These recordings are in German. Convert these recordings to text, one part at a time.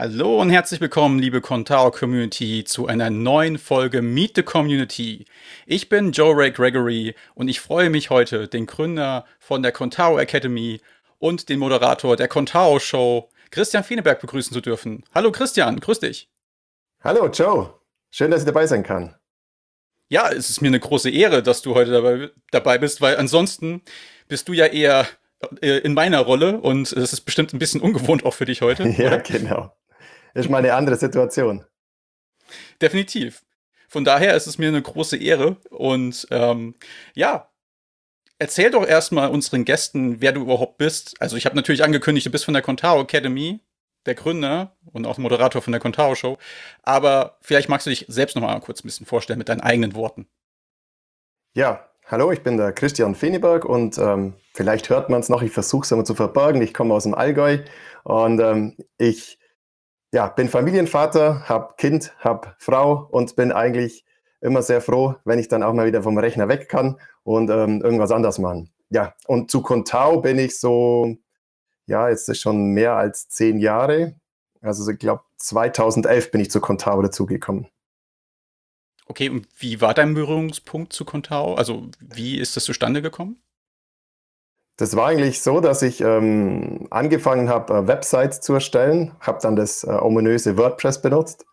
Hallo und herzlich willkommen, liebe Contao Community, zu einer neuen Folge Meet the Community. Ich bin Joe Ray Gregory und ich freue mich heute, den Gründer von der Contao Academy und den Moderator der Contao Show, Christian Fieneberg, begrüßen zu dürfen. Hallo Christian, grüß dich. Hallo Joe, schön, dass ich dabei sein kann. Ja, es ist mir eine große Ehre, dass du heute dabei, dabei bist, weil ansonsten bist du ja eher äh, in meiner Rolle und es ist bestimmt ein bisschen ungewohnt auch für dich heute. ja, genau ist mal eine andere Situation. Definitiv. Von daher ist es mir eine große Ehre. Und ähm, ja, erzähl doch erstmal unseren Gästen, wer du überhaupt bist. Also ich habe natürlich angekündigt, du bist von der Contao Academy, der Gründer und auch Moderator von der Contao Show. Aber vielleicht magst du dich selbst noch mal kurz ein bisschen vorstellen mit deinen eigenen Worten. Ja, hallo, ich bin der Christian Feniberg und ähm, vielleicht hört man es noch, ich versuche es immer zu verbergen. Ich komme aus dem Allgäu und ähm, ich ja, bin Familienvater, habe Kind, habe Frau und bin eigentlich immer sehr froh, wenn ich dann auch mal wieder vom Rechner weg kann und ähm, irgendwas anderes machen. Ja, und zu Contao bin ich so, ja, jetzt ist schon mehr als zehn Jahre. Also ich glaube, 2011 bin ich zu Contao dazugekommen. Okay, und wie war dein Berührungspunkt zu Contao? Also wie ist das zustande gekommen? Das war eigentlich so, dass ich ähm, angefangen habe, äh, Websites zu erstellen, habe dann das äh, ominöse WordPress benutzt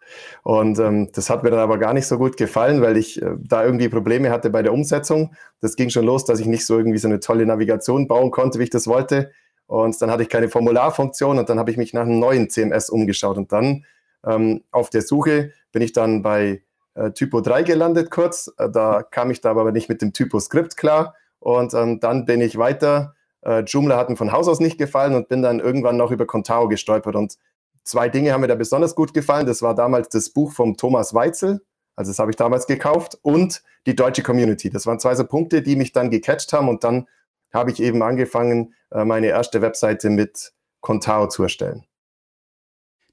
und ähm, das hat mir dann aber gar nicht so gut gefallen, weil ich äh, da irgendwie Probleme hatte bei der Umsetzung. Das ging schon los, dass ich nicht so irgendwie so eine tolle Navigation bauen konnte, wie ich das wollte. Und dann hatte ich keine Formularfunktion und dann habe ich mich nach einem neuen CMS umgeschaut und dann ähm, auf der Suche bin ich dann bei äh, Typo 3 gelandet kurz. Äh, da kam ich da aber nicht mit dem Typo-Skript klar. Und ähm, dann bin ich weiter äh, Joomla hat mir von Haus aus nicht gefallen und bin dann irgendwann noch über Contao gestolpert. Und zwei Dinge haben mir da besonders gut gefallen. Das war damals das Buch vom Thomas Weitzel, also das habe ich damals gekauft, und die deutsche Community. Das waren zwei so Punkte, die mich dann gecatcht haben. Und dann habe ich eben angefangen, äh, meine erste Webseite mit Contao zu erstellen.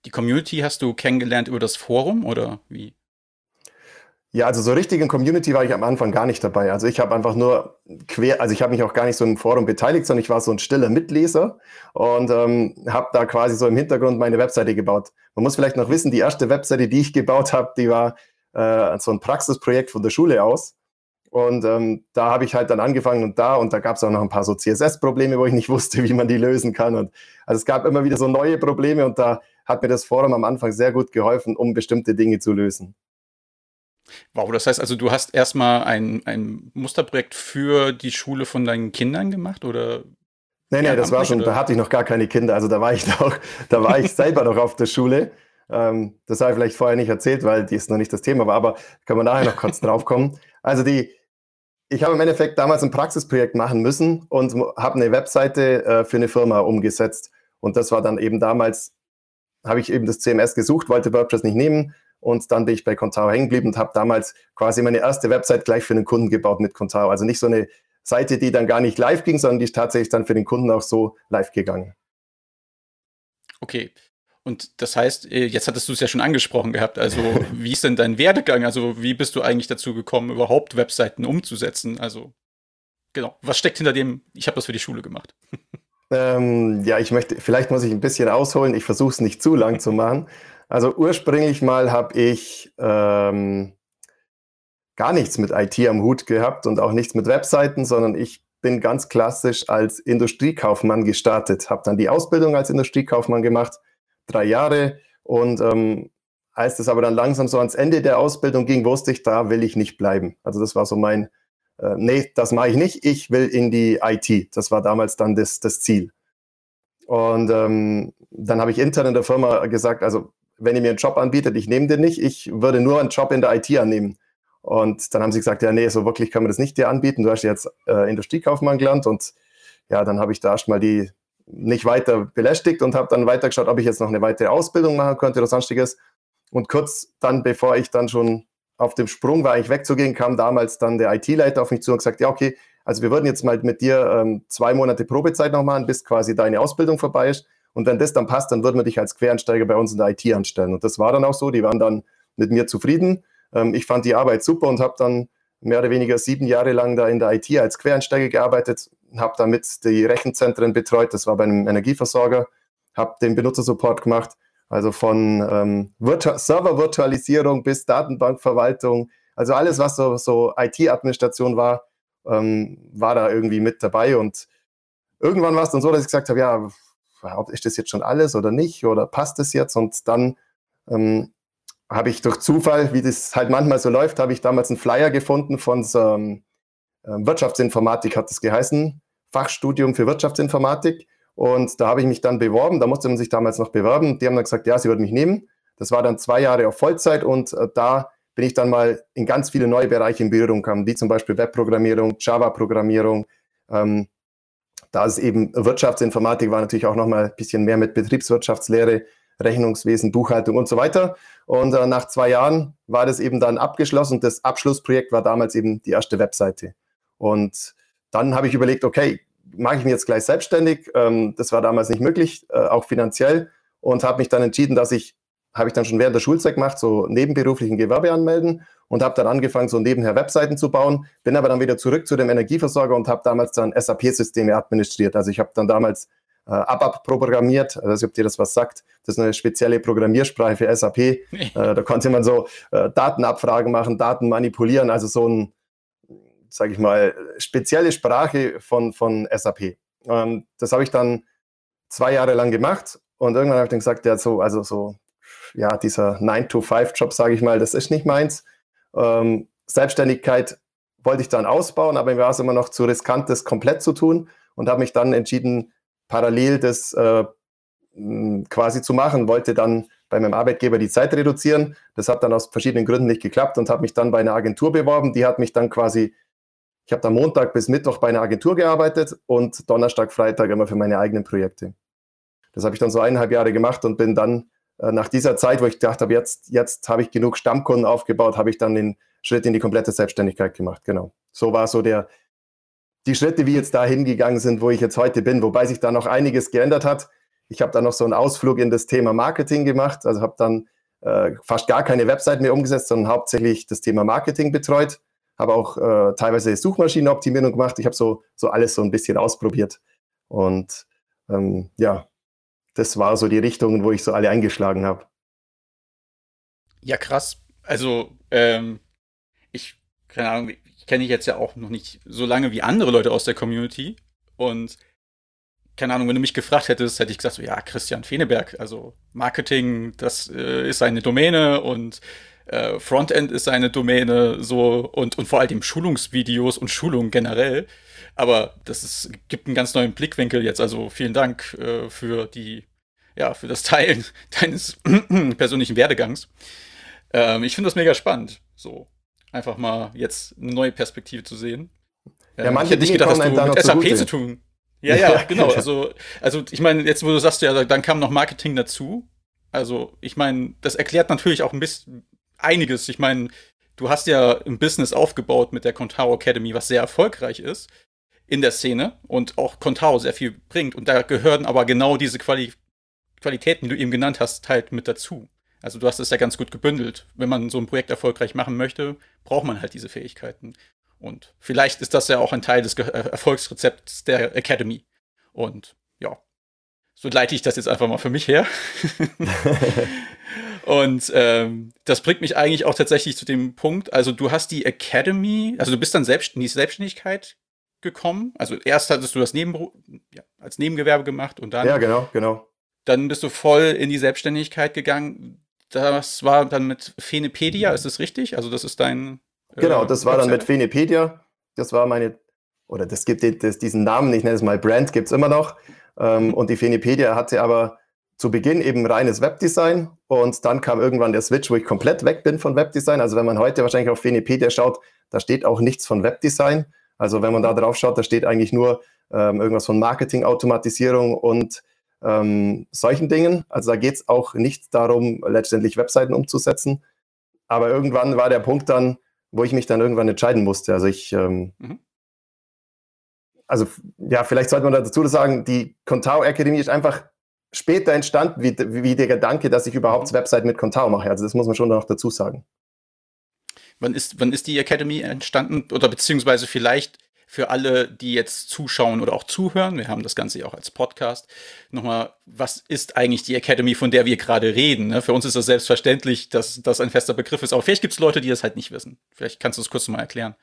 Die Community hast du kennengelernt über das Forum oder wie? Ja, also so richtig in Community war ich am Anfang gar nicht dabei. Also ich habe einfach nur quer, also ich habe mich auch gar nicht so im Forum beteiligt, sondern ich war so ein stiller Mitleser und ähm, habe da quasi so im Hintergrund meine Webseite gebaut. Man muss vielleicht noch wissen, die erste Webseite, die ich gebaut habe, die war äh, so ein Praxisprojekt von der Schule aus. Und ähm, da habe ich halt dann angefangen und da, und da gab es auch noch ein paar so CSS-Probleme, wo ich nicht wusste, wie man die lösen kann. Und also es gab immer wieder so neue Probleme und da hat mir das Forum am Anfang sehr gut geholfen, um bestimmte Dinge zu lösen. Wow, das heißt also, du hast erstmal ein, ein Musterprojekt für die Schule von deinen Kindern gemacht oder? Nee, nee, das war schon, da hatte ich noch gar keine Kinder. Also da war ich noch, da war ich selber noch auf der Schule. Ähm, das habe ich vielleicht vorher nicht erzählt, weil die ist noch nicht das Thema war, aber können wir nachher noch kurz drauf kommen. Also die, ich habe im Endeffekt damals ein Praxisprojekt machen müssen und habe eine Webseite äh, für eine Firma umgesetzt. Und das war dann eben damals, habe ich eben das CMS gesucht, wollte WordPress nicht nehmen, und dann bin ich bei Contao hängen geblieben und habe damals quasi meine erste Website gleich für den Kunden gebaut mit Contao. Also nicht so eine Seite, die dann gar nicht live ging, sondern die ist tatsächlich dann für den Kunden auch so live gegangen. Okay. Und das heißt, äh, jetzt hattest du es ja schon angesprochen gehabt. Also, wie ist denn dein Werdegang? Also, wie bist du eigentlich dazu gekommen, überhaupt Webseiten umzusetzen? Also, genau. Was steckt hinter dem, ich habe das für die Schule gemacht? Ähm, ja, ich möchte, vielleicht muss ich ein bisschen ausholen. Ich versuche es nicht zu lang zu machen. Also ursprünglich mal habe ich ähm, gar nichts mit IT am Hut gehabt und auch nichts mit Webseiten, sondern ich bin ganz klassisch als Industriekaufmann gestartet, habe dann die Ausbildung als Industriekaufmann gemacht, drei Jahre. Und ähm, als das aber dann langsam so ans Ende der Ausbildung ging, wusste ich, da will ich nicht bleiben. Also das war so mein, äh, nee, das mache ich nicht, ich will in die IT. Das war damals dann das, das Ziel. Und ähm, dann habe ich intern in der Firma gesagt, also wenn ihr mir einen Job anbietet, ich nehme den nicht, ich würde nur einen Job in der IT annehmen. Und dann haben sie gesagt, ja, nee, so wirklich können wir das nicht dir anbieten. Du hast jetzt äh, Industriekaufmann gelernt und ja, dann habe ich da erstmal die nicht weiter belästigt und habe dann weitergeschaut, ob ich jetzt noch eine weitere Ausbildung machen könnte oder sonstiges. Und kurz dann, bevor ich dann schon auf dem Sprung war, eigentlich wegzugehen, kam damals dann der IT-Leiter auf mich zu und gesagt, ja, okay, also wir würden jetzt mal mit dir ähm, zwei Monate Probezeit noch machen, bis quasi deine Ausbildung vorbei ist. Und wenn das dann passt, dann würden wir dich als Quereinsteiger bei uns in der IT anstellen. Und das war dann auch so. Die waren dann mit mir zufrieden. Ähm, ich fand die Arbeit super und habe dann mehr oder weniger sieben Jahre lang da in der IT als Quereinsteiger gearbeitet, habe damit die Rechenzentren betreut. Das war bei einem Energieversorger, habe den Benutzersupport gemacht Also von ähm, Server-Virtualisierung bis Datenbankverwaltung. Also alles, was so, so IT-Administration war, ähm, war da irgendwie mit dabei. Und irgendwann war es dann so, dass ich gesagt habe, ja, ist das jetzt schon alles oder nicht? Oder passt das jetzt? Und dann ähm, habe ich durch Zufall, wie das halt manchmal so läuft, habe ich damals einen Flyer gefunden von ähm, Wirtschaftsinformatik, hat das geheißen, Fachstudium für Wirtschaftsinformatik. Und da habe ich mich dann beworben, da musste man sich damals noch bewerben. Die haben dann gesagt, ja, sie würden mich nehmen. Das war dann zwei Jahre auf Vollzeit und äh, da bin ich dann mal in ganz viele neue Bereiche in Berührung gekommen, wie zum Beispiel Webprogrammierung, Java-Programmierung. Ähm, da ist eben Wirtschaftsinformatik war natürlich auch nochmal ein bisschen mehr mit Betriebswirtschaftslehre, Rechnungswesen, Buchhaltung und so weiter. Und äh, nach zwei Jahren war das eben dann abgeschlossen. Das Abschlussprojekt war damals eben die erste Webseite. Und dann habe ich überlegt, okay, mache ich mich jetzt gleich selbstständig? Ähm, das war damals nicht möglich, äh, auch finanziell. Und habe mich dann entschieden, dass ich, habe ich dann schon während der Schulzeit gemacht, so nebenberuflichen Gewerbe anmelden und habe dann angefangen, so nebenher Webseiten zu bauen. Bin aber dann wieder zurück zu dem Energieversorger und habe damals dann SAP-Systeme administriert. Also ich habe dann damals äh, ABAP programmiert. Also, weiß ob dir das was sagt. Das ist eine spezielle Programmiersprache für SAP. äh, da konnte man so äh, Datenabfragen machen, Daten manipulieren, also so ein, sage ich mal, spezielle Sprache von, von SAP. Ähm, das habe ich dann zwei Jahre lang gemacht und irgendwann habe ich dann gesagt, ja, so, also so, ja, dieser 9-to-5-Job, sage ich mal, das ist nicht meins. Ähm, Selbstständigkeit wollte ich dann ausbauen, aber mir war es immer noch zu riskant, das komplett zu tun und habe mich dann entschieden, parallel das äh, quasi zu machen, wollte dann bei meinem Arbeitgeber die Zeit reduzieren. Das hat dann aus verschiedenen Gründen nicht geklappt und habe mich dann bei einer Agentur beworben. Die hat mich dann quasi, ich habe dann Montag bis Mittwoch bei einer Agentur gearbeitet und Donnerstag, Freitag immer für meine eigenen Projekte. Das habe ich dann so eineinhalb Jahre gemacht und bin dann nach dieser Zeit, wo ich gedacht habe, jetzt, jetzt habe ich genug Stammkunden aufgebaut, habe ich dann den Schritt in die komplette Selbstständigkeit gemacht. Genau. So war so der, die Schritte, wie jetzt da hingegangen sind, wo ich jetzt heute bin, wobei sich da noch einiges geändert hat. Ich habe da noch so einen Ausflug in das Thema Marketing gemacht, also habe dann äh, fast gar keine Website mehr umgesetzt, sondern hauptsächlich das Thema Marketing betreut, habe auch äh, teilweise Suchmaschinenoptimierung gemacht. Ich habe so, so alles so ein bisschen ausprobiert. Und ähm, ja, das war so die Richtung, wo ich so alle eingeschlagen habe. Ja, krass. Also, ähm, ich, keine Ahnung, kenne ich jetzt ja auch noch nicht so lange wie andere Leute aus der Community. Und keine Ahnung, wenn du mich gefragt hättest, hätte ich gesagt, so, ja, Christian Feneberg, also Marketing, das äh, ist seine Domäne und äh, Frontend ist seine Domäne, so und, und vor allem Schulungsvideos und Schulungen generell. Aber das ist, gibt einen ganz neuen Blickwinkel jetzt. Also vielen Dank äh, für die, ja, für das Teilen deines persönlichen Werdegangs. Ähm, ich finde das mega spannend. So einfach mal jetzt eine neue Perspektive zu sehen. Ja, manche ich hätte nicht gedacht, dass du mit SAP zu tun. Ja, ja, genau. Also, also ich meine, jetzt wo du sagst, ja, dann kam noch Marketing dazu. Also, ich meine, das erklärt natürlich auch ein bisschen einiges. Ich meine, du hast ja ein Business aufgebaut mit der Contao Academy, was sehr erfolgreich ist in der Szene und auch Contao sehr viel bringt. Und da gehören aber genau diese Quali Qualitäten, die du eben genannt hast, halt mit dazu. Also du hast es ja ganz gut gebündelt. Wenn man so ein Projekt erfolgreich machen möchte, braucht man halt diese Fähigkeiten. Und vielleicht ist das ja auch ein Teil des Ge äh, Erfolgsrezepts der Academy. Und ja, so leite ich das jetzt einfach mal für mich her. Und ähm, das bringt mich eigentlich auch tatsächlich zu dem Punkt, also du hast die Academy, also du bist dann selbst in die Selbstständigkeit gekommen. Also erst hattest du das Nebenberuf, ja, als Nebengewerbe gemacht und dann. Ja, genau, genau. Dann bist du voll in die Selbstständigkeit gegangen das war dann mit Fenepedia, ist das richtig? Also das ist dein. Äh, genau, das war dann mit Fenepedia. Das war meine, oder das gibt das, diesen Namen, ich nenne es mal Brand, gibt es immer noch. Ähm, und die Fenepedia hatte aber zu Beginn eben reines Webdesign und dann kam irgendwann der Switch, wo ich komplett weg bin von Webdesign. Also wenn man heute wahrscheinlich auf Fenepedia schaut, da steht auch nichts von Webdesign. Also wenn man da drauf schaut, da steht eigentlich nur ähm, irgendwas von Marketing-Automatisierung und ähm, solchen Dingen. Also da geht es auch nicht darum, letztendlich Webseiten umzusetzen. Aber irgendwann war der Punkt dann, wo ich mich dann irgendwann entscheiden musste. Also ich, ähm, mhm. also ja, vielleicht sollte man dazu sagen, die Contao Academy ist einfach später entstanden, wie, wie der Gedanke, dass ich überhaupt mhm. Webseiten mit Contao mache. Also das muss man schon noch dazu sagen. Wann ist, wann ist die Academy entstanden? Oder beziehungsweise vielleicht für alle, die jetzt zuschauen oder auch zuhören, wir haben das Ganze ja auch als Podcast, nochmal, was ist eigentlich die Academy, von der wir gerade reden? Ne? Für uns ist das selbstverständlich, dass das ein fester Begriff ist, aber vielleicht gibt es Leute, die das halt nicht wissen. Vielleicht kannst du es kurz nochmal erklären.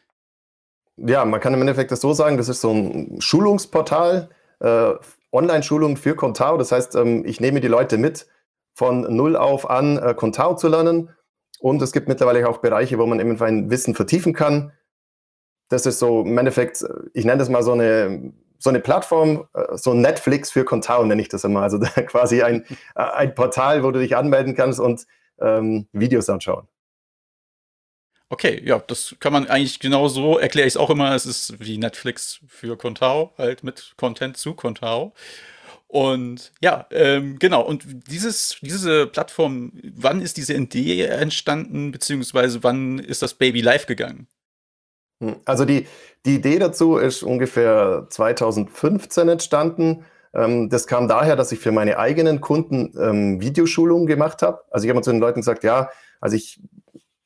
Ja, man kann im Endeffekt das so sagen, das ist so ein Schulungsportal, äh, Online-Schulung für Contao. Das heißt, ähm, ich nehme die Leute mit, von null auf an äh, Contao zu lernen. Und es gibt mittlerweile auch Bereiche, wo man eben ein Wissen vertiefen kann. Das ist so im Endeffekt, ich nenne das mal so eine, so eine Plattform, äh, so Netflix für Contao nenne ich das immer. Also quasi ein, ein Portal, wo du dich anmelden kannst und ähm, Videos anschauen. Okay, ja, das kann man eigentlich genau so, erkläre ich es auch immer, es ist wie Netflix für Contao, halt mit Content zu Contao. Und ja, ähm, genau, und dieses, diese Plattform, wann ist diese Idee entstanden, beziehungsweise wann ist das Baby live gegangen? Hm, also die, die Idee dazu ist ungefähr 2015 entstanden. Ähm, das kam daher, dass ich für meine eigenen Kunden ähm, Videoschulungen gemacht habe. Also ich habe zu den Leuten gesagt, ja, also ich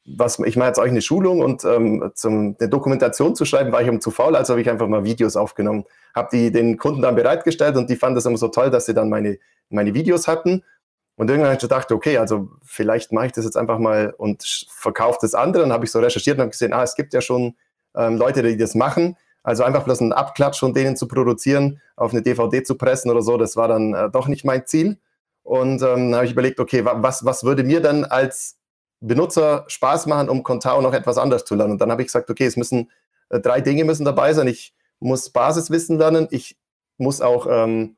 was, ich mache jetzt euch eine Schulung und ähm, zum, eine Dokumentation zu schreiben, war ich um zu faul, also habe ich einfach mal Videos aufgenommen, habe die den Kunden dann bereitgestellt und die fanden das immer so toll, dass sie dann meine, meine Videos hatten. Und irgendwann habe ich gedacht, okay, also vielleicht mache ich das jetzt einfach mal und verkaufe das andere. Dann habe ich so recherchiert und habe gesehen, ah, es gibt ja schon ähm, Leute, die das machen. Also einfach bloß einen Abklatsch von denen zu produzieren, auf eine DVD zu pressen oder so, das war dann äh, doch nicht mein Ziel. Und ähm, dann habe ich überlegt, okay, was, was würde mir dann als Benutzer Spaß machen, um Contao noch etwas anders zu lernen. Und dann habe ich gesagt, okay, es müssen äh, drei Dinge müssen dabei sein. Ich muss Basiswissen lernen, ich muss auch ähm,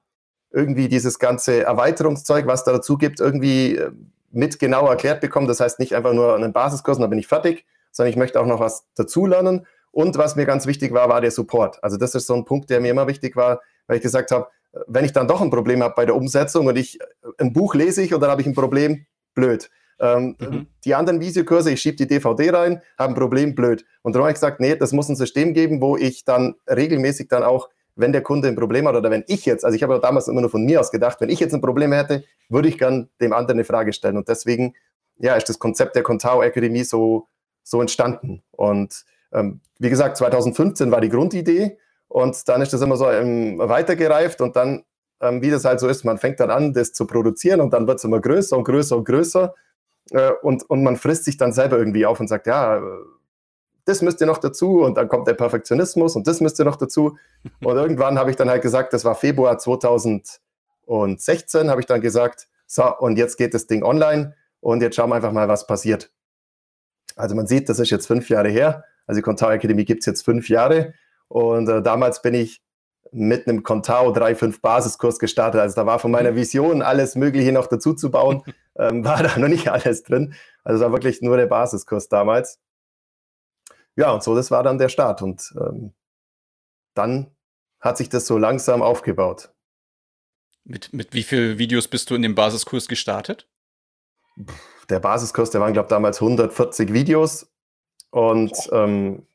irgendwie dieses ganze Erweiterungszeug, was da dazu gibt, irgendwie äh, mit genau erklärt bekommen. Das heißt nicht einfach nur einen Basiskurs und dann bin ich fertig, sondern ich möchte auch noch was dazu lernen. Und was mir ganz wichtig war, war der Support. Also das ist so ein Punkt, der mir immer wichtig war, weil ich gesagt habe, wenn ich dann doch ein Problem habe bei der Umsetzung und ich äh, ein Buch lese ich und dann habe ich ein Problem, blöd. Ähm, mhm. Die anderen Videokurse, ich schiebe die DVD rein, habe ein Problem, blöd. Und darum habe ich gesagt, nee, das muss ein System geben, wo ich dann regelmäßig dann auch, wenn der Kunde ein Problem hat oder wenn ich jetzt, also ich habe damals immer nur von mir aus gedacht, wenn ich jetzt ein Problem hätte, würde ich gern dem anderen eine Frage stellen. Und deswegen, ja, ist das Konzept der Contao Akademie so, so entstanden. Und ähm, wie gesagt, 2015 war die Grundidee und dann ist das immer so ähm, weitergereift und dann, ähm, wie das halt so ist, man fängt dann an, das zu produzieren und dann wird es immer größer und größer und größer. Äh, und, und man frisst sich dann selber irgendwie auf und sagt, ja, das müsst ihr noch dazu und dann kommt der Perfektionismus und das müsst ihr noch dazu. Und irgendwann habe ich dann halt gesagt, das war Februar 2016, habe ich dann gesagt, so, und jetzt geht das Ding online und jetzt schauen wir einfach mal, was passiert. Also man sieht, das ist jetzt fünf Jahre her. Also die Contao Academy gibt es jetzt fünf Jahre. Und äh, damals bin ich mit einem Contao 3.5 Basiskurs gestartet. Also da war von meiner Vision, alles Mögliche noch dazu zu bauen, ähm, war da noch nicht alles drin. Also es war wirklich nur der Basiskurs damals. Ja, und so, das war dann der Start. Und ähm, dann hat sich das so langsam aufgebaut. Mit, mit wie vielen Videos bist du in dem Basiskurs gestartet? Der Basiskurs, der waren, glaube ich, damals 140 Videos und ähm,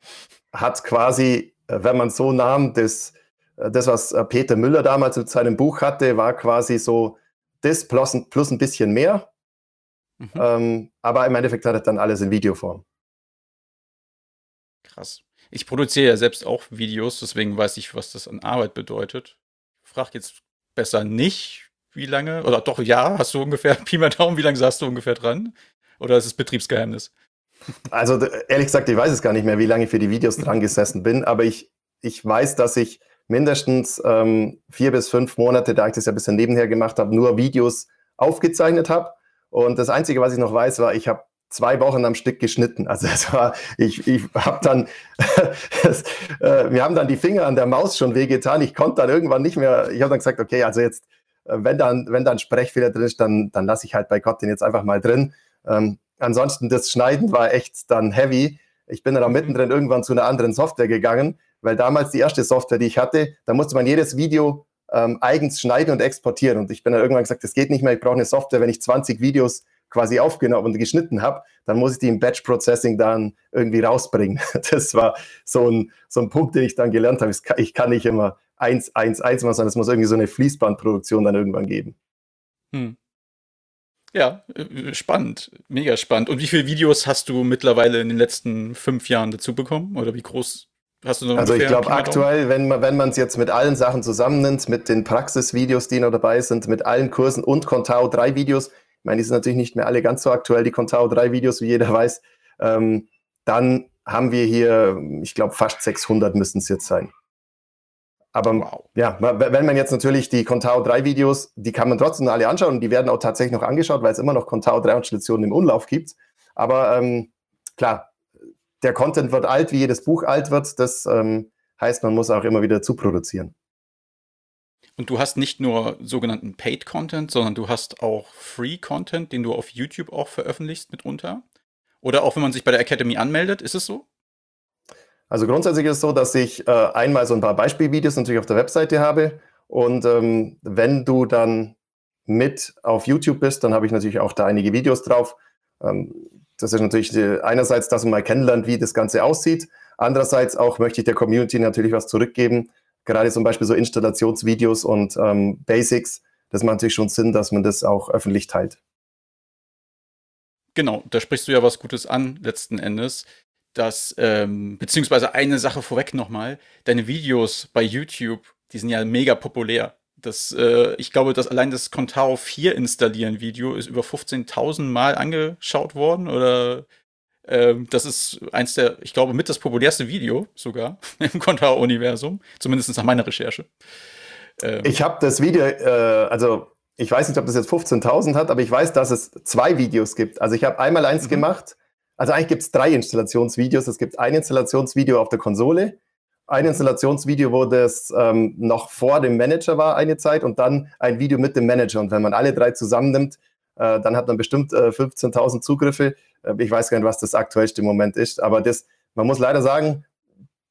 hat quasi, äh, wenn man so nahm, das, das, was äh, Peter Müller damals mit seinem Buch hatte, war quasi so das plus, plus ein bisschen mehr. Mhm. Ähm, aber im Endeffekt hat er dann alles in Videoform. Krass. Ich produziere ja selbst auch Videos, deswegen weiß ich, was das an Arbeit bedeutet. Frag jetzt besser nicht, wie lange, oder doch, ja, hast du ungefähr, Pi mal Daumen, wie lange saßt du ungefähr dran? Oder ist es Betriebsgeheimnis? Also ehrlich gesagt, ich weiß es gar nicht mehr, wie lange ich für die Videos dran gesessen bin, aber ich, ich weiß, dass ich mindestens ähm, vier bis fünf Monate, da ich das ja ein bisschen nebenher gemacht habe, nur Videos aufgezeichnet habe. Und das Einzige, was ich noch weiß, war, ich habe zwei Wochen am Stück geschnitten. Also es war, ich, ich habe dann, das, äh, wir haben dann die Finger an der Maus schon wehgetan. Ich konnte dann irgendwann nicht mehr, ich habe dann gesagt, okay, also jetzt, äh, wenn dann, wenn dann Sprechfehler drin ist, dann, dann lasse ich halt bei Gott den jetzt einfach mal drin. Ähm, ansonsten, das Schneiden war echt dann heavy. Ich bin dann auch mittendrin irgendwann zu einer anderen Software gegangen weil damals die erste Software, die ich hatte, da musste man jedes Video ähm, eigens schneiden und exportieren. Und ich bin dann irgendwann gesagt, das geht nicht mehr, ich brauche eine Software, wenn ich 20 Videos quasi aufgenommen und geschnitten habe, dann muss ich die im Batch Processing dann irgendwie rausbringen. Das war so ein, so ein Punkt, den ich dann gelernt habe. Ich kann nicht immer eins, eins, eins machen, sondern es muss irgendwie so eine Fließbandproduktion dann irgendwann geben. Hm. Ja, äh, spannend, mega spannend. Und wie viele Videos hast du mittlerweile in den letzten fünf Jahren dazu bekommen? Oder wie groß Hast du so also ich glaube aktuell, wenn man es jetzt mit allen Sachen zusammennimmt, mit den Praxisvideos, die noch dabei sind, mit allen Kursen und Contao 3 Videos, ich meine, die sind natürlich nicht mehr alle ganz so aktuell, die Contao 3 Videos, wie jeder weiß, ähm, dann haben wir hier, ich glaube, fast 600 müssen es jetzt sein. Aber wow. ja, wenn man jetzt natürlich die Contao 3 Videos, die kann man trotzdem alle anschauen und die werden auch tatsächlich noch angeschaut, weil es immer noch Contao 3 Installationen im Umlauf gibt. Aber ähm, klar, der Content wird alt, wie jedes Buch alt wird. Das ähm, heißt, man muss auch immer wieder zuproduzieren. Und du hast nicht nur sogenannten Paid Content, sondern du hast auch Free Content, den du auf YouTube auch veröffentlichst mitunter. Oder auch wenn man sich bei der Academy anmeldet, ist es so? Also grundsätzlich ist es so, dass ich äh, einmal so ein paar Beispielvideos natürlich auf der Webseite habe. Und ähm, wenn du dann mit auf YouTube bist, dann habe ich natürlich auch da einige Videos drauf. Ähm, das ist natürlich die, einerseits, dass man mal kennenlernt, wie das Ganze aussieht. Andererseits auch möchte ich der Community natürlich was zurückgeben. Gerade zum Beispiel so Installationsvideos und ähm, Basics. Das macht natürlich schon Sinn, dass man das auch öffentlich teilt. Genau, da sprichst du ja was Gutes an, letzten Endes dass, ähm, beziehungsweise eine Sache vorweg nochmal, deine Videos bei YouTube, die sind ja mega populär. Das, äh, ich glaube, dass allein das Contao 4 installieren Video ist über 15.000 Mal angeschaut worden oder ähm, das ist eins der, ich glaube, mit das populärste Video sogar im Contao-Universum, zumindest nach meiner Recherche. Ähm. Ich habe das Video, äh, also ich weiß nicht, ob das jetzt 15.000 hat, aber ich weiß, dass es zwei Videos gibt. Also ich habe einmal eins mhm. gemacht, also eigentlich gibt es drei Installationsvideos. Es gibt ein Installationsvideo auf der Konsole, ein Installationsvideo, wo das ähm, noch vor dem Manager war eine Zeit und dann ein Video mit dem Manager. Und wenn man alle drei zusammennimmt, äh, dann hat man bestimmt äh, 15.000 Zugriffe. Äh, ich weiß gar nicht, was das aktuellste Moment ist, aber das, man muss leider sagen,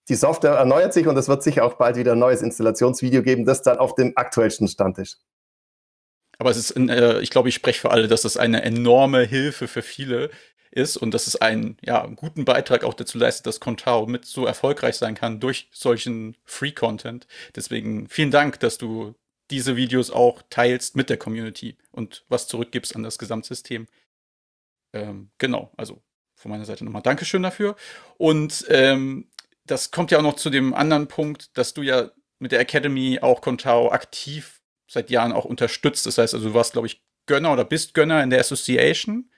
die Software erneuert sich und es wird sicher auch bald wieder ein neues Installationsvideo geben, das dann auf dem aktuellsten Stand ist. Aber es ist, äh, ich glaube, ich spreche für alle, dass das eine enorme Hilfe für viele ist und dass es einen ja, guten Beitrag auch dazu leistet, dass Contao mit so erfolgreich sein kann durch solchen Free-Content. Deswegen vielen Dank, dass du diese Videos auch teilst mit der Community und was zurückgibst an das Gesamtsystem. Ähm, genau, also von meiner Seite nochmal Dankeschön dafür. Und ähm, das kommt ja auch noch zu dem anderen Punkt, dass du ja mit der Academy auch Contao aktiv seit Jahren auch unterstützt. Das heißt also, du warst, glaube ich, Gönner oder bist Gönner in der Association.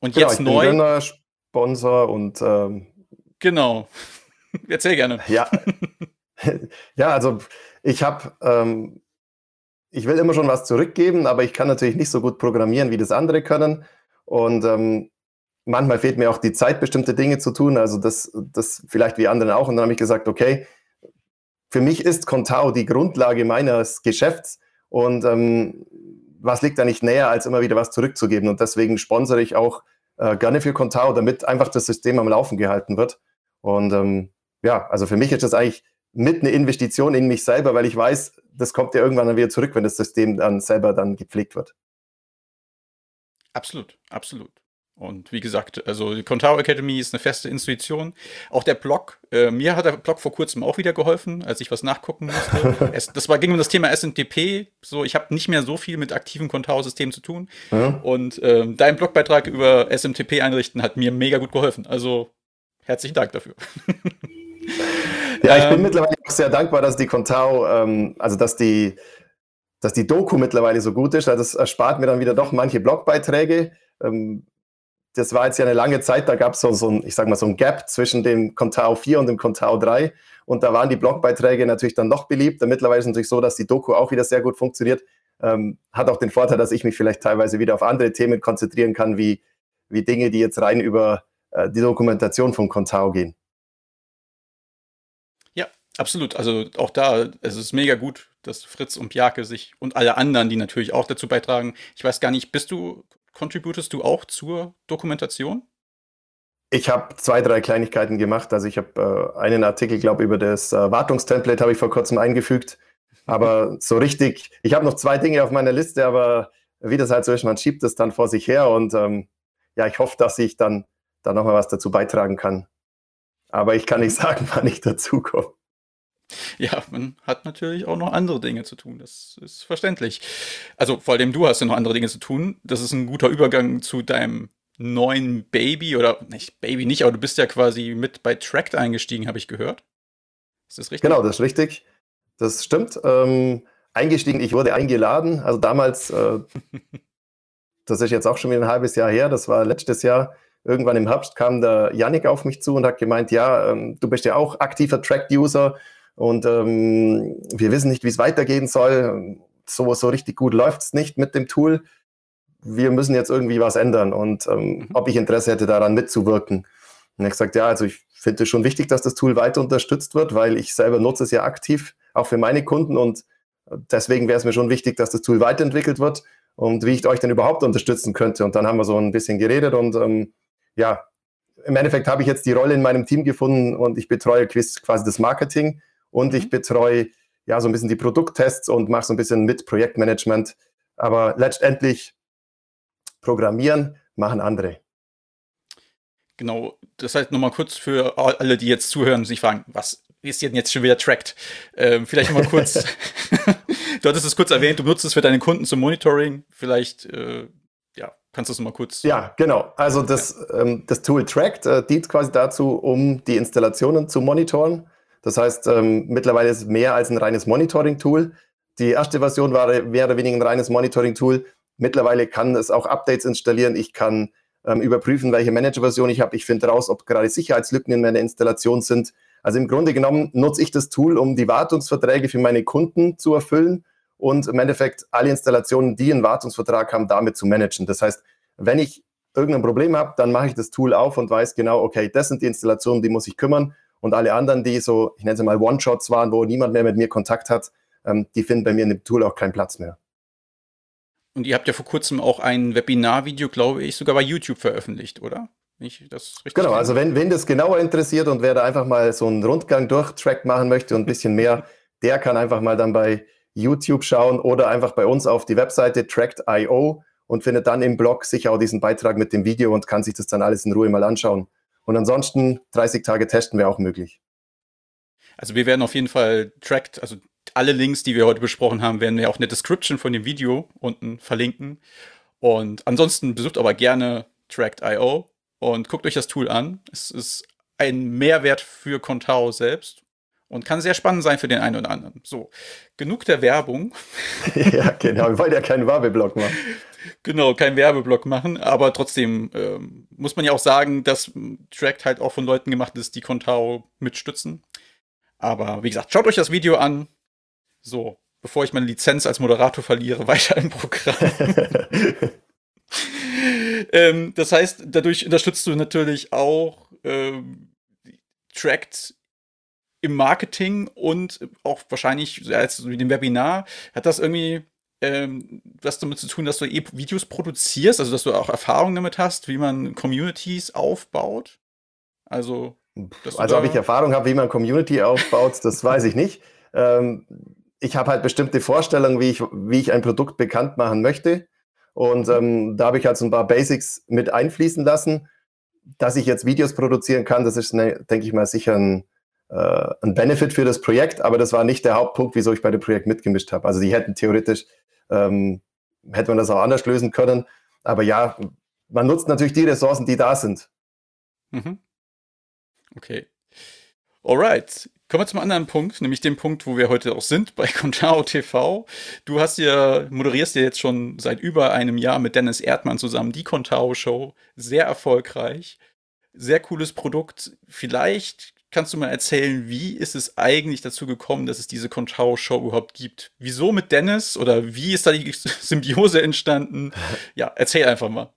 Und genau, jetzt neu. Gönner, Sponsor und. Ähm, genau. Erzähl gerne. Ja. ja, also ich habe. Ähm, ich will immer schon was zurückgeben, aber ich kann natürlich nicht so gut programmieren, wie das andere können. Und ähm, manchmal fehlt mir auch die Zeit, bestimmte Dinge zu tun. Also das, das vielleicht wie anderen auch. Und dann habe ich gesagt, okay, für mich ist Contao die Grundlage meines Geschäfts. Und ähm, was liegt da nicht näher, als immer wieder was zurückzugeben? Und deswegen sponsere ich auch äh, gerne für Contao, damit einfach das System am Laufen gehalten wird. Und ähm, ja, also für mich ist das eigentlich mit eine Investition in mich selber, weil ich weiß, das kommt ja irgendwann dann wieder zurück, wenn das System dann selber dann gepflegt wird. Absolut, absolut. Und wie gesagt, also die Contao Academy ist eine feste Institution. Auch der Blog, äh, mir hat der Blog vor kurzem auch wieder geholfen, als ich was nachgucken musste. es, das war, ging um das Thema SNTP. So, ich habe nicht mehr so viel mit aktiven Contao-Systemen zu tun. Ja. Und ähm, dein Blogbeitrag über SMTP einrichten hat mir mega gut geholfen. Also herzlichen Dank dafür. ja, ich bin ähm, mittlerweile auch sehr dankbar, dass die Contao, ähm, also dass die, dass die Doku mittlerweile so gut ist. Also das erspart mir dann wieder doch manche Blogbeiträge. Das war jetzt ja eine lange Zeit, da gab es so, so ein, ich sag mal, so ein Gap zwischen dem Contao 4 und dem Contao 3. Und da waren die Blogbeiträge natürlich dann noch beliebter. Mittlerweile ist es natürlich so, dass die Doku auch wieder sehr gut funktioniert. Ähm, hat auch den Vorteil, dass ich mich vielleicht teilweise wieder auf andere Themen konzentrieren kann, wie, wie Dinge, die jetzt rein über äh, die Dokumentation von Contao gehen. Ja, absolut. Also auch da, es ist mega gut, dass Fritz und Bjarke sich und alle anderen, die natürlich auch dazu beitragen. Ich weiß gar nicht, bist du Contributest du auch zur Dokumentation? Ich habe zwei, drei Kleinigkeiten gemacht. Also ich habe äh, einen Artikel, glaube ich, über das äh, Wartungstemplate habe ich vor kurzem eingefügt. Aber so richtig, ich habe noch zwei Dinge auf meiner Liste, aber wie das halt so ist, man schiebt es dann vor sich her und ähm, ja, ich hoffe, dass ich dann, dann nochmal was dazu beitragen kann. Aber ich kann nicht sagen, wann ich dazu komme. Ja, man hat natürlich auch noch andere Dinge zu tun. Das ist verständlich. Also vor allem du hast ja noch andere Dinge zu tun. Das ist ein guter Übergang zu deinem neuen Baby oder nicht Baby nicht, aber du bist ja quasi mit bei Tract eingestiegen, habe ich gehört. Ist das richtig? Genau, das ist richtig. Das stimmt. Ähm, eingestiegen, ich wurde eingeladen. Also damals, äh, das ist jetzt auch schon wieder ein halbes Jahr her, das war letztes Jahr. Irgendwann im Herbst kam der Yannick auf mich zu und hat gemeint, ja, ähm, du bist ja auch aktiver Tracked-User und ähm, wir wissen nicht, wie es weitergehen soll. So, so richtig gut läuft es nicht mit dem Tool. Wir müssen jetzt irgendwie was ändern und ähm, mhm. ob ich Interesse hätte, daran mitzuwirken. Und hat gesagt, ja, also ich finde es schon wichtig, dass das Tool weiter unterstützt wird, weil ich selber nutze es ja aktiv, auch für meine Kunden und deswegen wäre es mir schon wichtig, dass das Tool weiterentwickelt wird und wie ich euch denn überhaupt unterstützen könnte. Und dann haben wir so ein bisschen geredet und ähm, ja, im Endeffekt habe ich jetzt die Rolle in meinem Team gefunden und ich betreue quasi das Marketing und ich mhm. betreue ja so ein bisschen die Produkttests und mache so ein bisschen mit Projektmanagement. Aber letztendlich programmieren machen andere. Genau, das heißt nochmal kurz für alle, die jetzt zuhören und sich fragen, was ist denn jetzt schon wieder tracked? Ähm, vielleicht nochmal kurz, du hattest es kurz erwähnt, du nutzt es für deine Kunden zum Monitoring. Vielleicht, äh, ja, kannst du es nochmal kurz. Ja, genau. Also das, ja. ähm, das Tool Tracked äh, dient quasi dazu, um die Installationen zu monitoren. Das heißt, ähm, mittlerweile ist es mehr als ein reines Monitoring-Tool. Die erste Version war mehr oder weniger ein reines Monitoring-Tool. Mittlerweile kann es auch Updates installieren. Ich kann ähm, überprüfen, welche Manager-Version ich habe. Ich finde raus, ob gerade Sicherheitslücken in meiner Installation sind. Also im Grunde genommen nutze ich das Tool, um die Wartungsverträge für meine Kunden zu erfüllen und im Endeffekt alle Installationen, die einen Wartungsvertrag haben, damit zu managen. Das heißt, wenn ich irgendein Problem habe, dann mache ich das Tool auf und weiß genau, okay, das sind die Installationen, die muss ich kümmern. Und alle anderen, die so, ich nenne sie mal One-Shots waren, wo niemand mehr mit mir Kontakt hat, ähm, die finden bei mir in dem Tool auch keinen Platz mehr. Und ihr habt ja vor kurzem auch ein Webinar-Video, glaube ich, sogar bei YouTube veröffentlicht, oder? Ich das richtig genau, also wenn, wenn das genauer interessiert und wer da einfach mal so einen Rundgang durch Track machen möchte und ein bisschen mehr, der kann einfach mal dann bei YouTube schauen oder einfach bei uns auf die Webseite tracked.io und findet dann im Blog sicher auch diesen Beitrag mit dem Video und kann sich das dann alles in Ruhe mal anschauen. Und ansonsten 30 Tage testen wäre auch möglich. Also wir werden auf jeden Fall tracked, also alle Links, die wir heute besprochen haben, werden wir auch in der Description von dem Video unten verlinken. Und ansonsten besucht aber gerne tracked.io und guckt euch das Tool an. Es ist ein Mehrwert für Contao selbst und kann sehr spannend sein für den einen oder anderen. So, genug der Werbung. ja, genau. Wir wollen ja keinen Werbeblock machen. Genau, keinen Werbeblock machen, aber trotzdem ähm, muss man ja auch sagen, dass Tract halt auch von Leuten gemacht ist, die Contao mitstützen. Aber wie gesagt, schaut euch das Video an. So, bevor ich meine Lizenz als Moderator verliere, weiter im Programm. ähm, das heißt, dadurch unterstützt du natürlich auch ähm, Tract im Marketing und auch wahrscheinlich als wie dem Webinar. Hat das irgendwie ähm, was damit zu tun, dass du eh Videos produzierst, also dass du auch Erfahrungen damit hast, wie man Communities aufbaut? Also, also ob ich Erfahrung habe, wie man Community aufbaut, das weiß ich nicht. Ähm, ich habe halt bestimmte Vorstellungen, wie ich, wie ich ein Produkt bekannt machen möchte. Und ähm, da habe ich halt so ein paar Basics mit einfließen lassen. Dass ich jetzt Videos produzieren kann, das ist, ne, denke ich mal, sicher ein, ein Benefit für das Projekt, aber das war nicht der Hauptpunkt, wieso ich bei dem Projekt mitgemischt habe. Also die hätten theoretisch, ähm, hätte man das auch anders lösen können. Aber ja, man nutzt natürlich die Ressourcen, die da sind. Mhm. Okay. Alright. Kommen wir zum anderen Punkt, nämlich dem Punkt, wo wir heute auch sind, bei Contao TV. Du hast ja, moderierst ja jetzt schon seit über einem Jahr mit Dennis Erdmann zusammen die Contao Show. Sehr erfolgreich. Sehr cooles Produkt. Vielleicht kannst du mal erzählen, wie ist es eigentlich dazu gekommen, dass es diese Contao Show überhaupt gibt? Wieso mit Dennis oder wie ist da die Symbiose entstanden? Ja, erzähl einfach mal.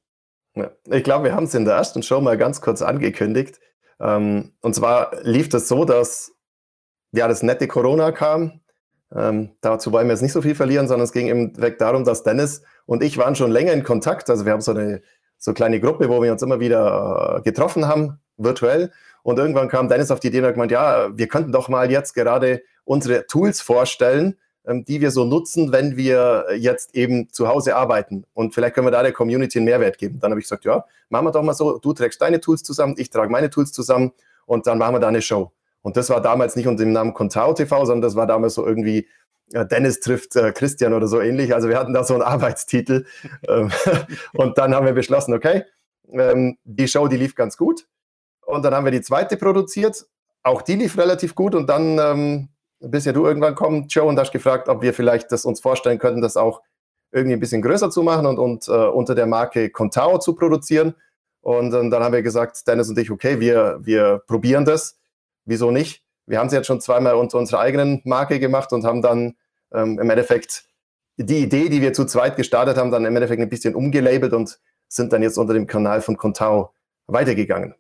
Ja, ich glaube, wir haben es in der ersten Show mal ganz kurz angekündigt. Ähm, und zwar lief das so, dass ja, das nette Corona kam. Ähm, dazu wollen wir jetzt nicht so viel verlieren, sondern es ging eben weg darum, dass Dennis und ich waren schon länger in Kontakt. Also wir haben so eine so kleine Gruppe, wo wir uns immer wieder äh, getroffen haben, virtuell. Und irgendwann kam Dennis auf die Idee und hat gemeint, ja, wir könnten doch mal jetzt gerade unsere Tools vorstellen, ähm, die wir so nutzen, wenn wir jetzt eben zu Hause arbeiten. Und vielleicht können wir da der Community einen Mehrwert geben. Dann habe ich gesagt, ja, machen wir doch mal so, du trägst deine Tools zusammen, ich trage meine Tools zusammen und dann machen wir da eine Show. Und das war damals nicht unter dem Namen Contao TV, sondern das war damals so irgendwie äh, Dennis trifft äh, Christian oder so ähnlich. Also wir hatten da so einen Arbeitstitel. Ähm, und dann haben wir beschlossen, okay, ähm, die Show, die lief ganz gut. Und dann haben wir die zweite produziert. auch die lief relativ gut und dann ähm, bist ja du irgendwann kommen, Joe, und hast gefragt, ob wir vielleicht das uns vorstellen könnten, das auch irgendwie ein bisschen größer zu machen und, und äh, unter der Marke Contao zu produzieren. Und ähm, dann haben wir gesagt, Dennis und ich, okay, wir, wir probieren das. Wieso nicht? Wir haben es jetzt schon zweimal unter unserer eigenen Marke gemacht und haben dann ähm, im Endeffekt die Idee, die wir zu zweit gestartet haben, dann im Endeffekt ein bisschen umgelabelt und sind dann jetzt unter dem Kanal von Contao weitergegangen.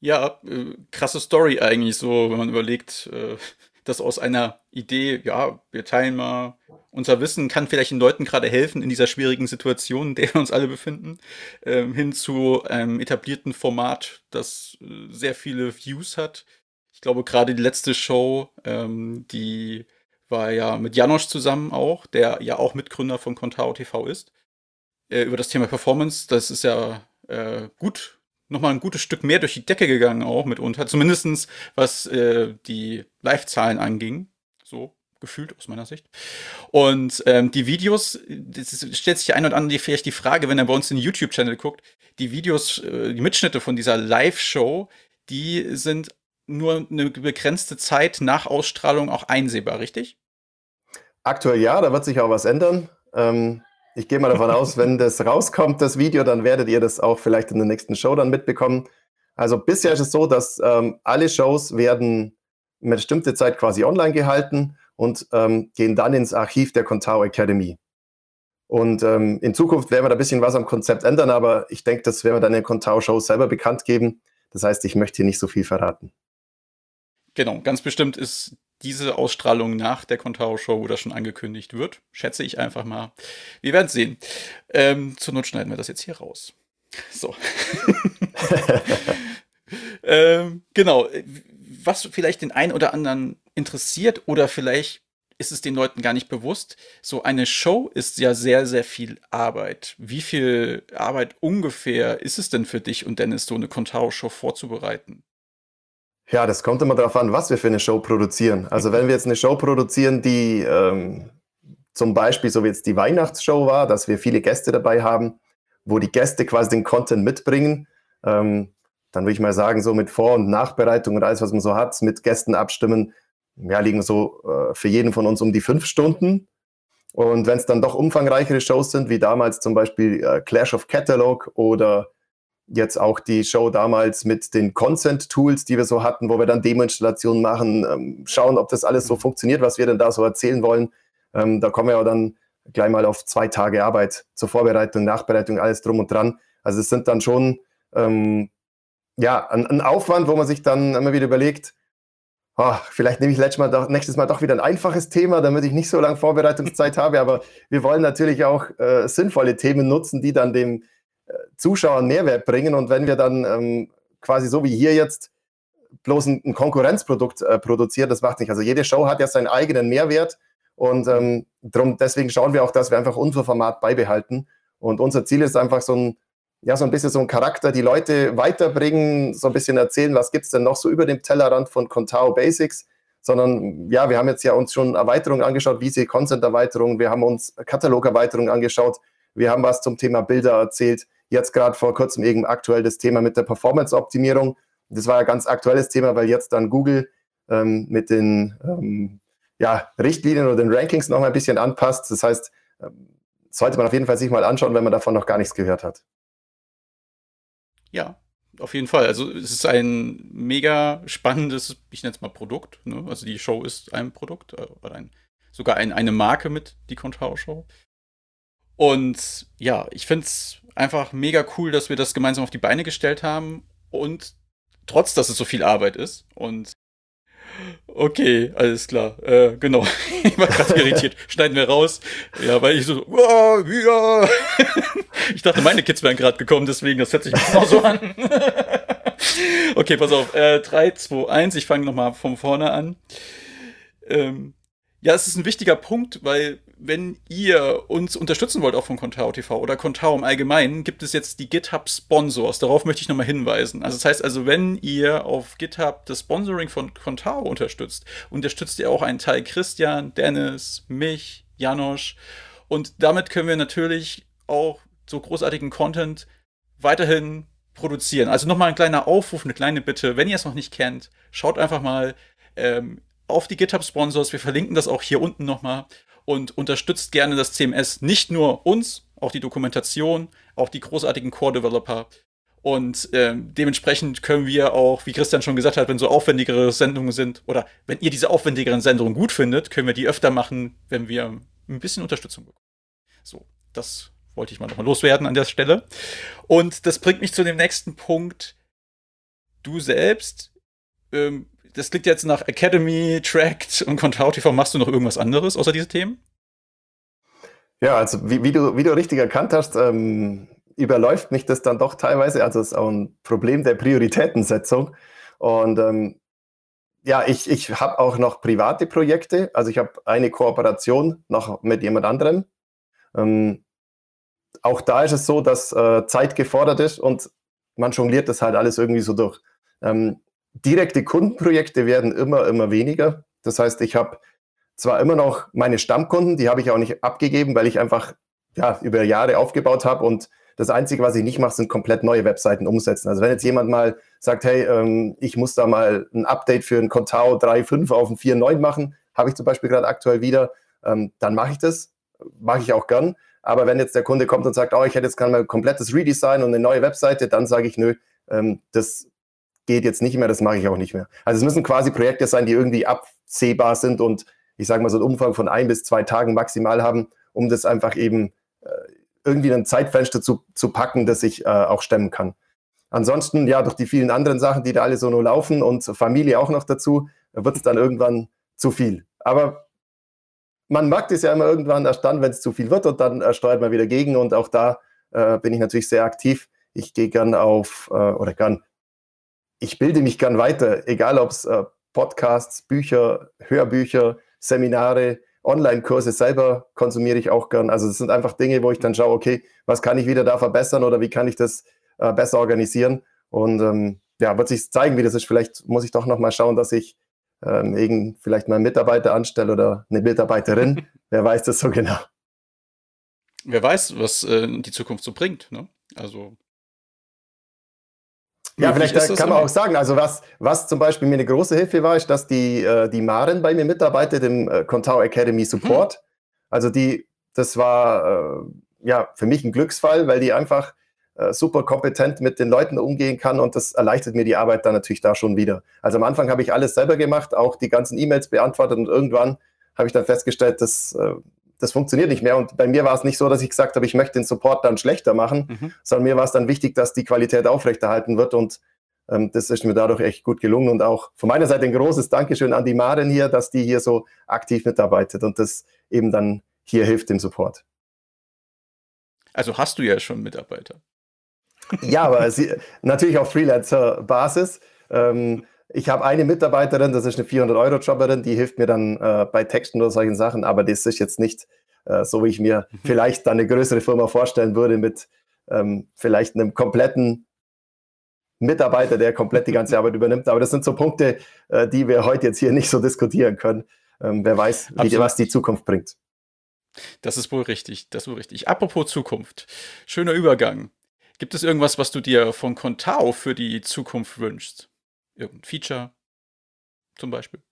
Ja, äh, krasse Story eigentlich so, wenn man überlegt, äh, dass aus einer Idee, ja, wir teilen mal unser Wissen, kann vielleicht den Leuten gerade helfen in dieser schwierigen Situation, in der wir uns alle befinden, ähm, hin zu einem etablierten Format, das äh, sehr viele Views hat. Ich glaube, gerade die letzte Show, ähm, die war ja mit Janosch zusammen auch, der ja auch Mitgründer von Contao TV ist, äh, über das Thema Performance. Das ist ja äh, gut nochmal ein gutes Stück mehr durch die Decke gegangen auch mitunter. Zumindestens was äh, die Live-Zahlen anging. So gefühlt aus meiner Sicht. Und ähm, die Videos, das stellt sich ein oder andere vielleicht die Frage, wenn er bei uns den YouTube-Channel guckt, die Videos, äh, die Mitschnitte von dieser Live-Show, die sind nur eine begrenzte Zeit nach Ausstrahlung auch einsehbar, richtig? Aktuell ja, da wird sich auch was ändern. Ähm, ich gehe mal davon aus, wenn das rauskommt, das Video, dann werdet ihr das auch vielleicht in der nächsten Show dann mitbekommen. Also bisher ist es so, dass ähm, alle Shows werden eine bestimmte Zeit quasi online gehalten und ähm, gehen dann ins Archiv der Contao Academy. Und ähm, in Zukunft werden wir da ein bisschen was am Konzept ändern, aber ich denke, das werden wir dann in den Contao-Shows selber bekannt geben. Das heißt, ich möchte hier nicht so viel verraten. Genau, ganz bestimmt ist diese Ausstrahlung nach der Contao-Show oder schon angekündigt wird. Schätze ich einfach mal. Wir werden sehen. Ähm, zur Not schneiden wir das jetzt hier raus. So. ähm, genau. Was vielleicht den einen oder anderen interessiert oder vielleicht ist es den Leuten gar nicht bewusst. So eine Show ist ja sehr, sehr viel Arbeit. Wie viel Arbeit ungefähr ist es denn für dich und Dennis, so eine Contao-Show vorzubereiten? Ja, das kommt immer darauf an, was wir für eine Show produzieren. Also wenn wir jetzt eine Show produzieren, die ähm, zum Beispiel so wie jetzt die Weihnachtsshow war, dass wir viele Gäste dabei haben, wo die Gäste quasi den Content mitbringen, ähm, dann würde ich mal sagen, so mit Vor- und Nachbereitung und alles, was man so hat, mit Gästen abstimmen, ja, liegen so äh, für jeden von uns um die fünf Stunden. Und wenn es dann doch umfangreichere Shows sind, wie damals zum Beispiel äh, Clash of Catalog oder jetzt auch die Show damals mit den Consent-Tools, die wir so hatten, wo wir dann Demo-Installationen machen, ähm, schauen, ob das alles so funktioniert, was wir denn da so erzählen wollen. Ähm, da kommen wir ja dann gleich mal auf zwei Tage Arbeit zur Vorbereitung, Nachbereitung, alles drum und dran. Also es sind dann schon ähm, ja, ein, ein, Aufwand, wo man sich dann immer wieder überlegt, oh, vielleicht nehme ich Mal doch, nächstes Mal doch wieder ein einfaches Thema, damit ich nicht so lange Vorbereitungszeit habe. Aber wir wollen natürlich auch äh, sinnvolle Themen nutzen, die dann dem Zuschauern Mehrwert bringen. Und wenn wir dann ähm, quasi so wie hier jetzt bloß ein, ein Konkurrenzprodukt äh, produzieren, das macht nicht. Also jede Show hat ja seinen eigenen Mehrwert und ähm, drum, deswegen schauen wir auch, dass wir einfach unser Format beibehalten. Und unser Ziel ist einfach so ein, ja, so ein bisschen so ein Charakter, die Leute weiterbringen, so ein bisschen erzählen, was gibt es denn noch so über dem Tellerrand von Contao Basics, sondern ja, wir haben jetzt ja uns schon Erweiterungen angeschaut, wie sie Content-Erweiterungen, wir haben uns Katalog-Erweiterungen angeschaut, wir haben was zum Thema Bilder erzählt, Jetzt gerade vor kurzem eben aktuell das Thema mit der Performance-Optimierung. Das war ja ganz aktuelles Thema, weil jetzt dann Google ähm, mit den ähm, ja, Richtlinien oder den Rankings noch ein bisschen anpasst. Das heißt, ähm, sollte man auf jeden Fall sich mal anschauen, wenn man davon noch gar nichts gehört hat. Ja, auf jeden Fall. Also es ist ein mega spannendes, ich nenne es mal Produkt. Ne? Also die Show ist ein Produkt, äh, oder ein, sogar ein, eine Marke mit, die Contao Show. Und ja, ich finde es einfach mega cool, dass wir das gemeinsam auf die Beine gestellt haben und trotz, dass es so viel Arbeit ist. Und okay, alles klar. Äh, genau. ich war gerade irritiert. Schneiden wir raus. Ja, weil ich so, wow, ja. ich dachte, meine Kids wären gerade gekommen, deswegen, das hört sich genau so an. okay, pass auf. Äh, 3, 2, 1. Ich fange nochmal von vorne an. Ähm, ja, es ist ein wichtiger Punkt, weil wenn ihr uns unterstützen wollt, auch von Contao TV oder Contao im Allgemeinen, gibt es jetzt die GitHub Sponsors. Darauf möchte ich nochmal hinweisen. Also das heißt also, wenn ihr auf GitHub das Sponsoring von Contao unterstützt, unterstützt ihr auch einen Teil Christian, Dennis, mich, Janosch. Und damit können wir natürlich auch so großartigen Content weiterhin produzieren. Also nochmal ein kleiner Aufruf, eine kleine Bitte, wenn ihr es noch nicht kennt, schaut einfach mal ähm, auf die GitHub-Sponsors. Wir verlinken das auch hier unten nochmal und unterstützt gerne das CMS, nicht nur uns, auch die Dokumentation, auch die großartigen Core-Developer. Und ähm, dementsprechend können wir auch, wie Christian schon gesagt hat, wenn so aufwendigere Sendungen sind oder wenn ihr diese aufwendigeren Sendungen gut findet, können wir die öfter machen, wenn wir ein bisschen Unterstützung bekommen. So, das wollte ich mal nochmal loswerden an der Stelle. Und das bringt mich zu dem nächsten Punkt. Du selbst, ähm, das klingt jetzt nach Academy, Tracked und Contour TV. Machst du noch irgendwas anderes außer diese Themen? Ja, also wie, wie, du, wie du richtig erkannt hast, ähm, überläuft mich das dann doch teilweise. Also es ist auch ein Problem der Prioritätensetzung. Und ähm, ja, ich, ich habe auch noch private Projekte. Also ich habe eine Kooperation noch mit jemand anderem. Ähm, auch da ist es so, dass äh, Zeit gefordert ist und man jongliert das halt alles irgendwie so durch. Ähm, direkte Kundenprojekte werden immer, immer weniger. Das heißt, ich habe zwar immer noch meine Stammkunden, die habe ich auch nicht abgegeben, weil ich einfach ja, über Jahre aufgebaut habe und das Einzige, was ich nicht mache, sind komplett neue Webseiten umsetzen. Also wenn jetzt jemand mal sagt, hey, ähm, ich muss da mal ein Update für ein Contao 3.5 auf ein 4.9 machen, habe ich zum Beispiel gerade aktuell wieder, ähm, dann mache ich das, mache ich auch gern. Aber wenn jetzt der Kunde kommt und sagt, oh, ich hätte jetzt gerne mal ein komplettes Redesign und eine neue Webseite, dann sage ich, nö, ähm, das geht jetzt nicht mehr, das mache ich auch nicht mehr. Also es müssen quasi Projekte sein, die irgendwie absehbar sind und ich sage mal so einen Umfang von ein bis zwei Tagen maximal haben, um das einfach eben äh, irgendwie ein Zeitfenster zu, zu packen, das ich äh, auch stemmen kann. Ansonsten, ja, durch die vielen anderen Sachen, die da alle so nur laufen und Familie auch noch dazu, wird es dann irgendwann zu viel. Aber man merkt es ja immer irgendwann erst dann, wenn es zu viel wird und dann äh, steuert man wieder gegen und auch da äh, bin ich natürlich sehr aktiv. Ich gehe gern auf, äh, oder gern, ich bilde mich gern weiter, egal ob es äh, Podcasts, Bücher, Hörbücher, Seminare, Online-Kurse selber konsumiere ich auch gern. Also das sind einfach Dinge, wo ich dann schaue, okay, was kann ich wieder da verbessern oder wie kann ich das äh, besser organisieren? Und ähm, ja, wird sich zeigen, wie das ist. Vielleicht muss ich doch noch mal schauen, dass ich ähm, irgend vielleicht mal einen Mitarbeiter anstelle oder eine Mitarbeiterin. Wer weiß das so genau? Wer weiß, was äh, die Zukunft so bringt. Ne? Also ja, vielleicht da kann man auch sagen, also was, was zum Beispiel mir eine große Hilfe war, ist, dass die, äh, die Maren bei mir mitarbeitet im äh, Contao Academy Support. Hm. Also die, das war äh, ja für mich ein Glücksfall, weil die einfach äh, super kompetent mit den Leuten umgehen kann und das erleichtert mir die Arbeit dann natürlich da schon wieder. Also am Anfang habe ich alles selber gemacht, auch die ganzen E-Mails beantwortet und irgendwann habe ich dann festgestellt, dass äh, das funktioniert nicht mehr. Und bei mir war es nicht so, dass ich gesagt habe, ich möchte den Support dann schlechter machen, mhm. sondern mir war es dann wichtig, dass die Qualität aufrechterhalten wird. Und ähm, das ist mir dadurch echt gut gelungen. Und auch von meiner Seite ein großes Dankeschön an die Maren hier, dass die hier so aktiv mitarbeitet und das eben dann hier hilft im Support. Also hast du ja schon Mitarbeiter. Ja, aber sie, natürlich auf Freelancer-Basis. Ähm, ich habe eine Mitarbeiterin, das ist eine 400-Euro-Jobberin, die hilft mir dann äh, bei Texten oder solchen Sachen, aber das ist jetzt nicht äh, so, wie ich mir mhm. vielleicht dann eine größere Firma vorstellen würde mit ähm, vielleicht einem kompletten Mitarbeiter, der komplett die ganze Arbeit übernimmt. Aber das sind so Punkte, äh, die wir heute jetzt hier nicht so diskutieren können. Ähm, wer weiß, wie, was die Zukunft bringt. Das ist wohl richtig, das ist wohl richtig. Apropos Zukunft, schöner Übergang. Gibt es irgendwas, was du dir von Contao für die Zukunft wünschst? Irgendein Feature zum Beispiel?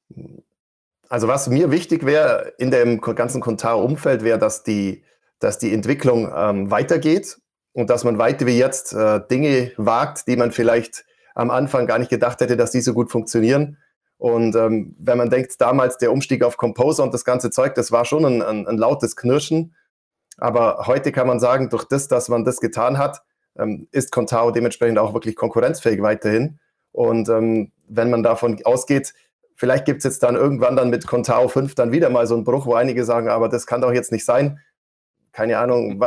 Also was mir wichtig wäre in dem ganzen Contao-Umfeld, wäre, dass die, dass die Entwicklung ähm, weitergeht und dass man weiter wie jetzt äh, Dinge wagt, die man vielleicht am Anfang gar nicht gedacht hätte, dass die so gut funktionieren. Und ähm, wenn man denkt, damals der Umstieg auf Composer und das ganze Zeug, das war schon ein, ein, ein lautes Knirschen. Aber heute kann man sagen, durch das, dass man das getan hat, ähm, ist Contao dementsprechend auch wirklich konkurrenzfähig weiterhin. Und ähm, wenn man davon ausgeht, vielleicht gibt es jetzt dann irgendwann dann mit Contao 5 dann wieder mal so einen Bruch, wo einige sagen, aber das kann doch jetzt nicht sein. Keine Ahnung.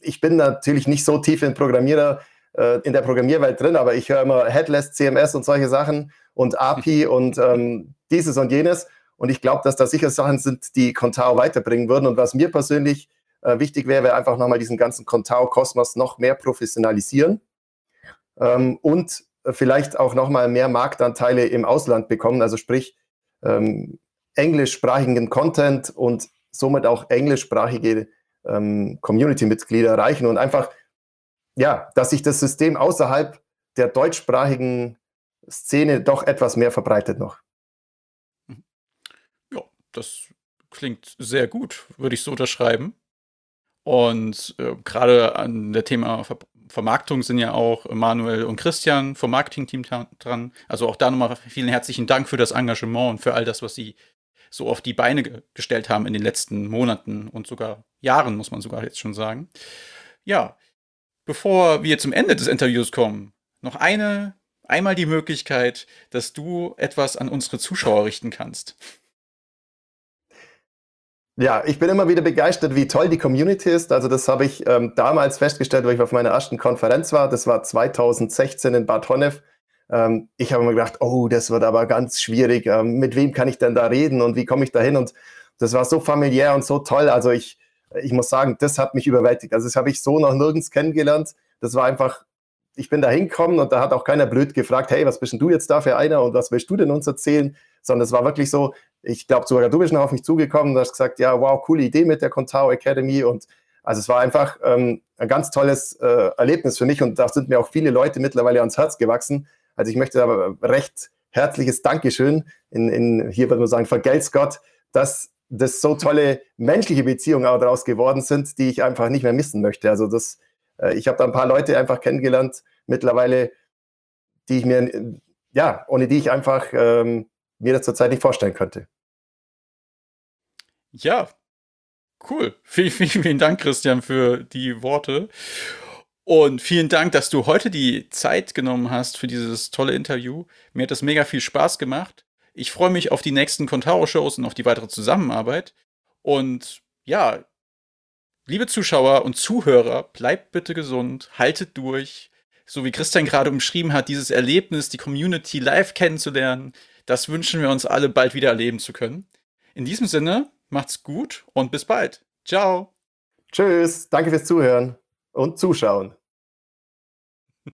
Ich bin natürlich nicht so tief in Programmierer, äh, in der Programmierwelt drin, aber ich höre immer Headless, CMS und solche Sachen und API und ähm, dieses und jenes. Und ich glaube, dass da sicher Sachen sind, die Contao weiterbringen würden. Und was mir persönlich äh, wichtig wäre, wäre einfach nochmal diesen ganzen Contao-Kosmos noch mehr professionalisieren ähm, und vielleicht auch nochmal mehr Marktanteile im Ausland bekommen, also sprich ähm, englischsprachigen Content und somit auch englischsprachige ähm, Community-Mitglieder erreichen und einfach, ja, dass sich das System außerhalb der deutschsprachigen Szene doch etwas mehr verbreitet noch. Ja, das klingt sehr gut, würde ich so unterschreiben. Und äh, gerade an der Thema Ver Vermarktung sind ja auch Manuel und Christian vom Marketing-Team dran. Also auch da nochmal vielen herzlichen Dank für das Engagement und für all das, was sie so auf die Beine ge gestellt haben in den letzten Monaten und sogar Jahren, muss man sogar jetzt schon sagen. Ja, bevor wir zum Ende des Interviews kommen, noch eine, einmal die Möglichkeit, dass du etwas an unsere Zuschauer richten kannst. Ja, ich bin immer wieder begeistert, wie toll die Community ist. Also das habe ich ähm, damals festgestellt, weil ich auf meiner ersten Konferenz war. Das war 2016 in Bad Honnef. Ähm, ich habe mir gedacht, oh, das wird aber ganz schwierig. Ähm, mit wem kann ich denn da reden und wie komme ich da hin? Und das war so familiär und so toll. Also ich, ich muss sagen, das hat mich überwältigt. Also das habe ich so noch nirgends kennengelernt. Das war einfach, ich bin da hingekommen und da hat auch keiner blöd gefragt, hey, was bist denn du jetzt da für einer und was willst du denn uns erzählen? Sondern es war wirklich so, ich glaube sogar du bist noch auf mich zugekommen und hast gesagt, ja, wow, coole Idee mit der Contao Academy und also es war einfach ähm, ein ganz tolles äh, Erlebnis für mich und da sind mir auch viele Leute mittlerweile ans Herz gewachsen. Also ich möchte aber recht herzliches Dankeschön in, in hier würde man sagen, vergelt's Gott, dass das so tolle menschliche Beziehungen auch daraus geworden sind, die ich einfach nicht mehr missen möchte. Also das, äh, ich habe da ein paar Leute einfach kennengelernt mittlerweile, die ich mir, ja, ohne die ich einfach ähm, mir das zurzeit nicht vorstellen könnte. Ja, cool. Vielen, vielen, vielen Dank, Christian, für die Worte. Und vielen Dank, dass du heute die Zeit genommen hast für dieses tolle Interview. Mir hat das mega viel Spaß gemacht. Ich freue mich auf die nächsten Contaro-Shows und auf die weitere Zusammenarbeit. Und ja, liebe Zuschauer und Zuhörer, bleibt bitte gesund, haltet durch. So wie Christian gerade umschrieben hat, dieses Erlebnis, die Community live kennenzulernen, das wünschen wir uns alle bald wieder erleben zu können. In diesem Sinne, macht's gut und bis bald. Ciao. Tschüss, danke fürs Zuhören und Zuschauen.